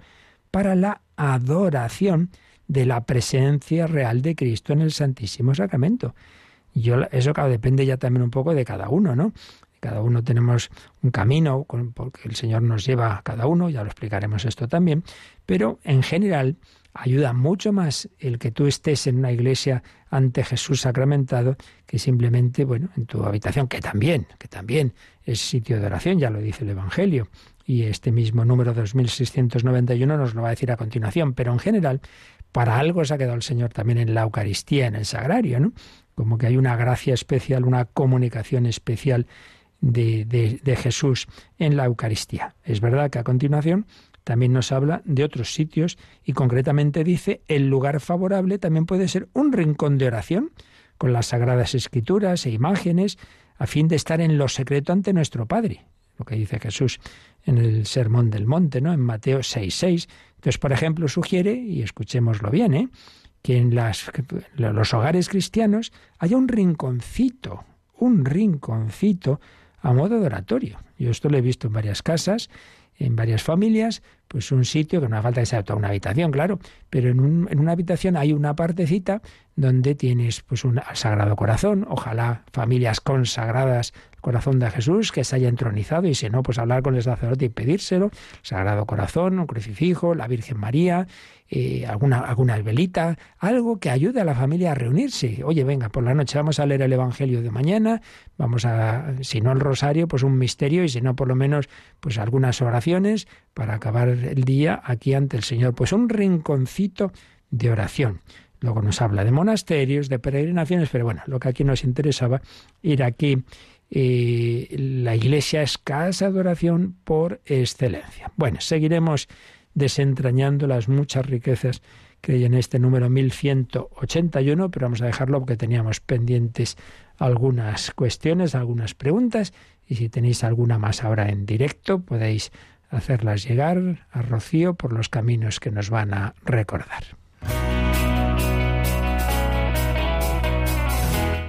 para la adoración de la presencia real de Cristo en el Santísimo Sacramento. Yo, eso claro, depende ya también un poco de cada uno, ¿no? Cada uno tenemos un camino porque el Señor nos lleva a cada uno, ya lo explicaremos esto también, pero en general ayuda mucho más el que tú estés en una iglesia ante Jesús sacramentado que simplemente, bueno, en tu habitación, que también, que también es sitio de oración, ya lo dice el Evangelio. Y este mismo número 2691 nos lo va a decir a continuación, pero en general, para algo se ha quedado el Señor también en la Eucaristía, en el sagrario, ¿no? Como que hay una gracia especial, una comunicación especial de, de, de Jesús en la Eucaristía. Es verdad que a continuación también nos habla de otros sitios y concretamente dice el lugar favorable también puede ser un rincón de oración con las sagradas escrituras e imágenes a fin de estar en lo secreto ante nuestro Padre, lo que dice Jesús en el Sermón del Monte, ¿no? En Mateo 6:6. Entonces, por ejemplo, sugiere y escuchémoslo bien, ¿eh? que en los hogares cristianos haya un rinconcito, un rinconcito a modo de oratorio. Yo esto lo he visto en varias casas en varias familias, pues un sitio que no hace falta que sea toda una habitación, claro, pero en, un, en una habitación hay una partecita donde tienes pues un Sagrado Corazón, ojalá familias consagradas al corazón de Jesús que se haya entronizado y si no, pues hablar con el sacerdote y pedírselo, Sagrado Corazón, un crucifijo, la Virgen María, eh, alguna, alguna velita, algo que ayude a la familia a reunirse. Oye, venga, por la noche vamos a leer el Evangelio de mañana, vamos a, si no el rosario, pues un misterio y si no, por lo menos, pues algunas oraciones para acabar el día aquí ante el Señor. Pues un rinconcito de oración. Luego nos habla de monasterios, de peregrinaciones, pero bueno, lo que aquí nos interesaba ir aquí. Eh, la iglesia es casa de oración por excelencia. Bueno, seguiremos desentrañando las muchas riquezas que hay en este número 1181, pero vamos a dejarlo porque teníamos pendientes algunas cuestiones, algunas preguntas, y si tenéis alguna más ahora en directo, podéis hacerlas llegar a Rocío por los caminos que nos van a recordar.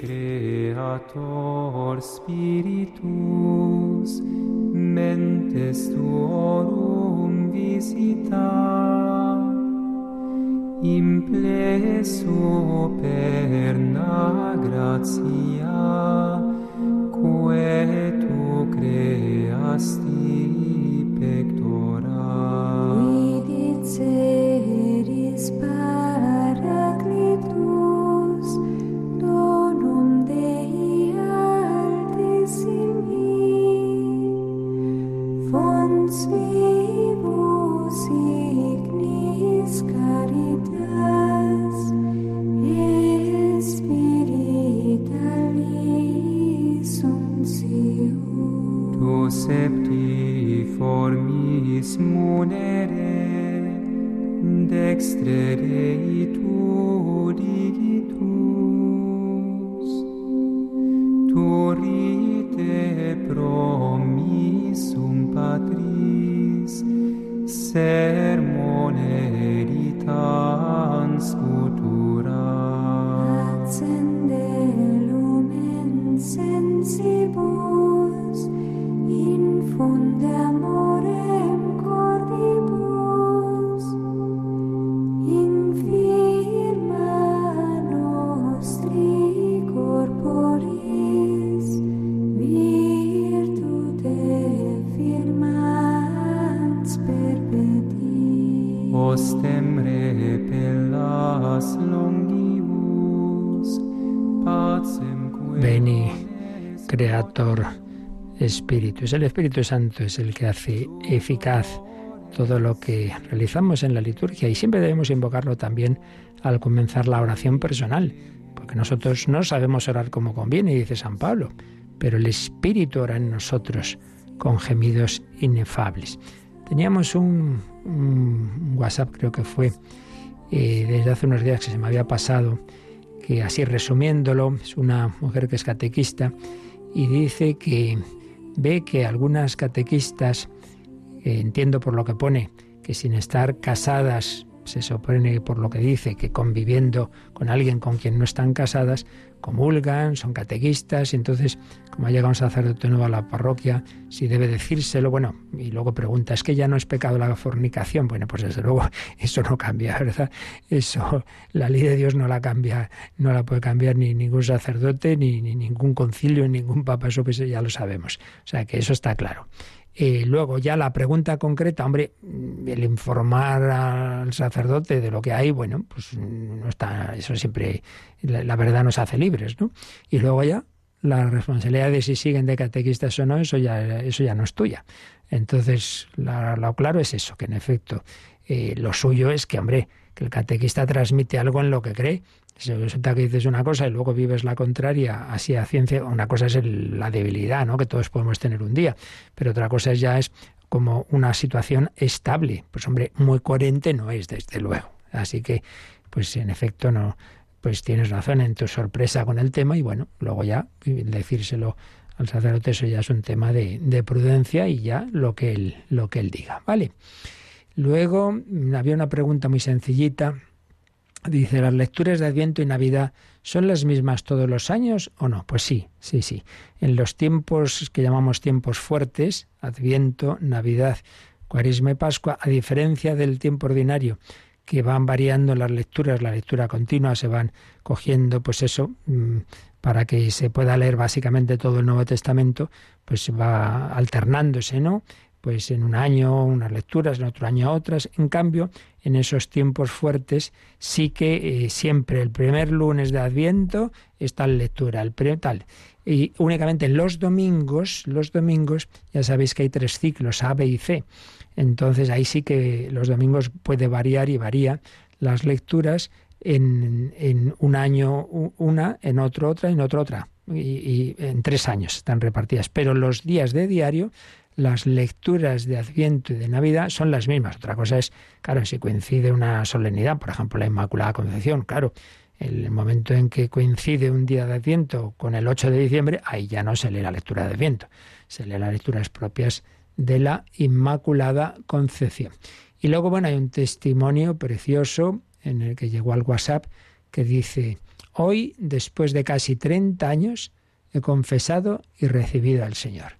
Creator Spiritus, mentes tuorum visita, imple superna gratia, quae tu creasti pectora. formis munere dextre rei tuo digitus tu rite pro said Espíritu. Es el Espíritu Santo es el que hace eficaz todo lo que realizamos en la liturgia y siempre debemos invocarlo también al comenzar la oración personal, porque nosotros no sabemos orar como conviene, dice San Pablo, pero el Espíritu ora en nosotros con gemidos inefables. Teníamos un, WhatsApp, creo que fue eh, desde hace unos días que se me había pasado, que así resumiéndolo, es una mujer que es catequista y dice que ve que algunas catequistas, eh, entiendo por lo que pone, que sin estar casadas, se supone por lo que dice, que conviviendo con alguien con quien no están casadas, comulgan, son catequistas, y entonces, como ha llegado un sacerdote nuevo a la parroquia, si debe decírselo, bueno, y luego pregunta, ¿es que ya no es pecado la fornicación? Bueno, pues desde luego eso no cambia, ¿verdad? Eso, la ley de Dios no la cambia, no la puede cambiar ni ningún sacerdote, ni, ningún concilio, ni ningún papa, eso pues ya lo sabemos. O sea que eso está claro. Eh, luego ya la pregunta concreta, hombre, el informar al sacerdote de lo que hay, bueno, pues no está, eso siempre, la, verdad nos hace libres, ¿no? Y luego ya la responsabilidad de si siguen de catequistas o no, eso ya, eso ya no es tuya. Entonces, lo claro es eso, que en efecto, eh, lo suyo es que, hombre, que el catequista transmite algo en lo que cree si resulta que dices una cosa y luego vives la contraria, así a ciencia, una cosa es la debilidad, ¿no? Que todos podemos tener un día, pero otra cosa ya es como una situación estable. Pues hombre, muy coherente no es, desde luego. Así que, pues en efecto, no, pues tienes razón en tu sorpresa con el tema y bueno, luego ya decírselo al sacerdote eso ya es un tema de, de prudencia y ya lo que él, lo que él diga, ¿vale? Luego había una pregunta muy sencillita Dice, ¿las lecturas de Adviento y Navidad son las mismas todos los años o no? Pues sí, sí, sí. En los tiempos que llamamos tiempos fuertes, Adviento, Navidad, Cuaresma y Pascua, a diferencia del tiempo ordinario, que van variando las lecturas, la lectura continua, se van cogiendo, pues eso, mm, para que se pueda leer básicamente todo el Nuevo Testamento, pues va alternándose, ¿no? Pues en un año unas lecturas, en otro año otras. En cambio, en esos tiempos fuertes sí que eh, siempre el primer lunes de Adviento está la lectura, el tal. Y únicamente los domingos, los domingos, ya sabéis que hay tres ciclos, A, B y C. Entonces ahí sí que los domingos puede variar y varía las lecturas en, en un año una, en otro otra, en otro otra. Y, y, en tres años están repartidas. Pero los días de diario las lecturas de Adviento y de Navidad son las mismas. Otra cosa es, claro, si coincide una solemnidad, por ejemplo, la Inmaculada Concepción, claro, el momento en que coincide un día de Adviento con el 8 de diciembre, ahí ya no se lee la lectura de Adviento, se lee las lecturas propias de la Inmaculada Concepción. Y luego, bueno, hay un testimonio precioso en el que llegó al WhatsApp que dice, hoy, después de casi 30 años, he confesado y recibido al Señor.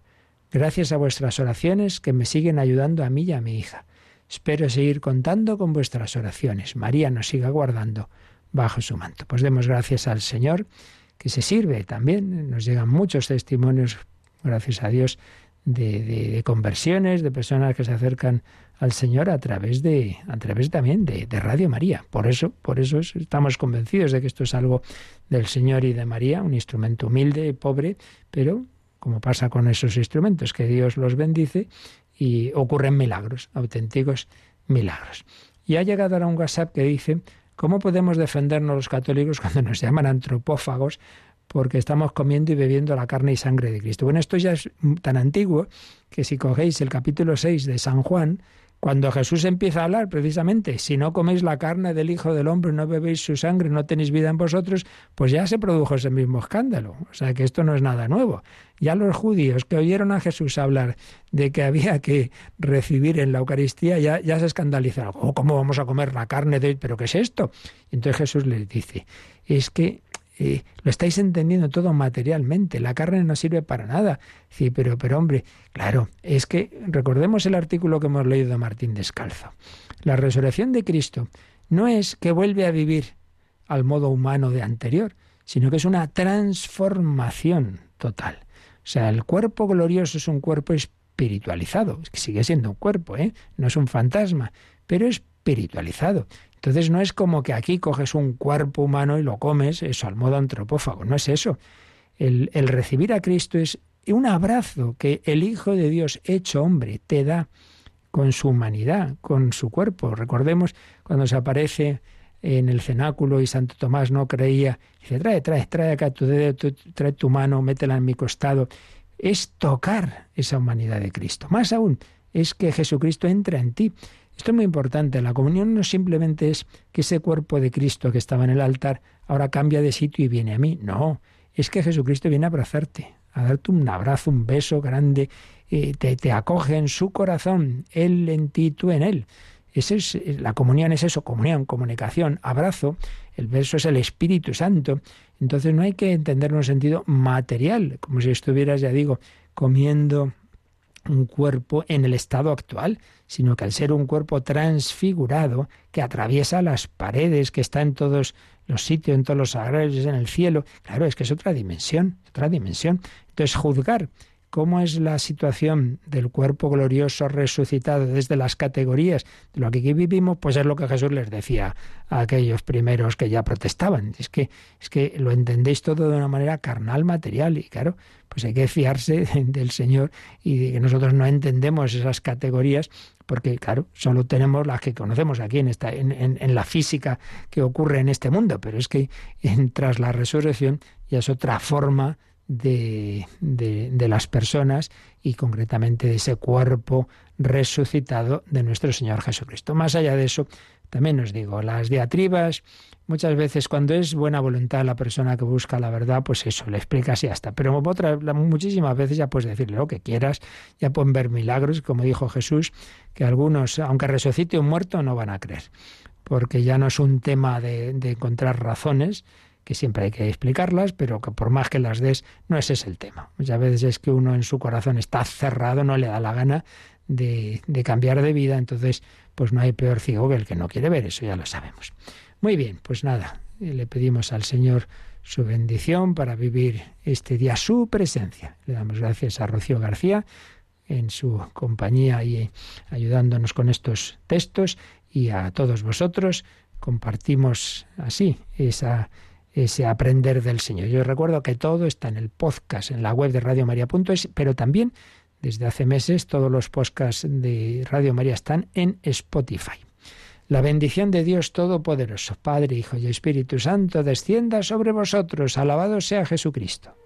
Gracias a vuestras oraciones que me siguen ayudando a mí y a mi hija. Espero seguir contando con vuestras oraciones. María nos siga guardando bajo su manto. Pues demos gracias al Señor que se sirve también. Nos llegan muchos testimonios, gracias a Dios, de, conversiones, de personas que se acercan al Señor a través de, a través también de, de Radio María. Por eso, por eso estamos convencidos de que esto es algo del Señor y de María, un instrumento humilde, pobre, pero como pasa con esos instrumentos, que Dios los bendice y ocurren milagros, auténticos milagros. Y ha llegado ahora un WhatsApp que dice, ¿cómo podemos defendernos los católicos cuando nos llaman antropófagos porque estamos comiendo y bebiendo la carne y sangre de Cristo? Bueno, esto ya es tan antiguo que si cogéis el capítulo 6 de San Juan, cuando Jesús empieza a hablar, precisamente, si no coméis la carne del Hijo del Hombre, no bebéis su sangre, no tenéis vida en vosotros, pues ya se produjo ese mismo escándalo. O sea que esto no es nada nuevo. Ya los judíos que oyeron a Jesús hablar de que había que recibir en la Eucaristía, ya, se escandalizaron. Oh, ¿Cómo vamos a comer la carne de... ¿Pero qué es esto? Entonces Jesús les dice, es que eh, lo estáis entendiendo todo materialmente, la carne no sirve para nada. Sí, pero, pero hombre, claro, es que recordemos el artículo que hemos leído de Martín Descalzo. La resurrección de Cristo no es que vuelve a vivir al modo humano de anterior, sino que es una transformación total. O sea, el cuerpo glorioso es un cuerpo espiritualizado, es que sigue siendo un cuerpo, ¿eh? no es un fantasma, pero espiritualizado. Entonces no es como que aquí coges un cuerpo humano y lo comes, eso, al modo antropófago, no es eso. El, recibir a Cristo es un abrazo que el Hijo de Dios hecho hombre te da con su humanidad, con su cuerpo. Recordemos cuando se aparece en el cenáculo y Santo Tomás no creía, dice, trae, trae, trae acá tu dedo, trae tu mano, métela en mi costado. Es tocar esa humanidad de Cristo. Más aún, es que Jesucristo entra en ti. Esto es muy importante. La comunión no simplemente es que ese cuerpo de Cristo que estaba en el altar ahora cambia de sitio y viene a mí. No, es que Jesucristo viene a abrazarte, a darte un abrazo, un beso grande, eh, te, te, acoge en su corazón, Él en ti, tú en Él. Ese es, la comunión es eso, comunión, comunicación, abrazo. El beso es el Espíritu Santo. Entonces no hay que entenderlo en un sentido material, como si estuvieras, ya digo, comiendo un cuerpo en el estado actual, sino que al ser un cuerpo transfigurado que atraviesa las paredes, que está en todos los sitios, en todos los sagrarios, en el cielo, claro, es que es otra dimensión, otra dimensión. Entonces, juzgar cómo es la situación del cuerpo glorioso resucitado desde las categorías de lo que aquí vivimos, pues es lo que Jesús les decía a aquellos primeros que ya protestaban. Es que, es que lo entendéis todo de una manera carnal, material, y claro, pues hay que fiarse del Señor y de que nosotros no entendemos esas categorías porque claro, solo tenemos las que conocemos aquí en, esta, en, en, la física que ocurre en este mundo, pero es que tras la resurrección ya es otra forma de, de, las personas y concretamente de ese cuerpo resucitado de nuestro Señor Jesucristo. Más allá de eso, también os digo, las diatribas, muchas veces cuando es buena voluntad la persona que busca la verdad, pues eso, le explicas y ya está. Pero muchísimas veces ya puedes decirle lo que quieras, ya pueden ver milagros, como dijo Jesús, que algunos, aunque resucite un muerto, no van a creer, porque ya no es un tema de encontrar razones, que siempre hay que explicarlas, pero que por más que las des, no ese es el tema. Muchas veces es que uno en su corazón está cerrado, no le da la gana de, cambiar de vida, entonces pues no hay peor ciego que el que no quiere ver, eso ya lo sabemos. Muy bien, pues nada, le pedimos al Señor su bendición para vivir este día su presencia. Le damos gracias a Rocío García en su compañía y ayudándonos con estos textos y a todos vosotros compartimos así esa ese aprender del Señor. Yo recuerdo que todo está en el podcast, en la web de Radio María.es, pero también desde hace meses todos los podcasts de Radio María están en Spotify. La bendición de Dios Todopoderoso, Padre, Hijo y Espíritu Santo, descienda sobre vosotros. Alabado sea Jesucristo.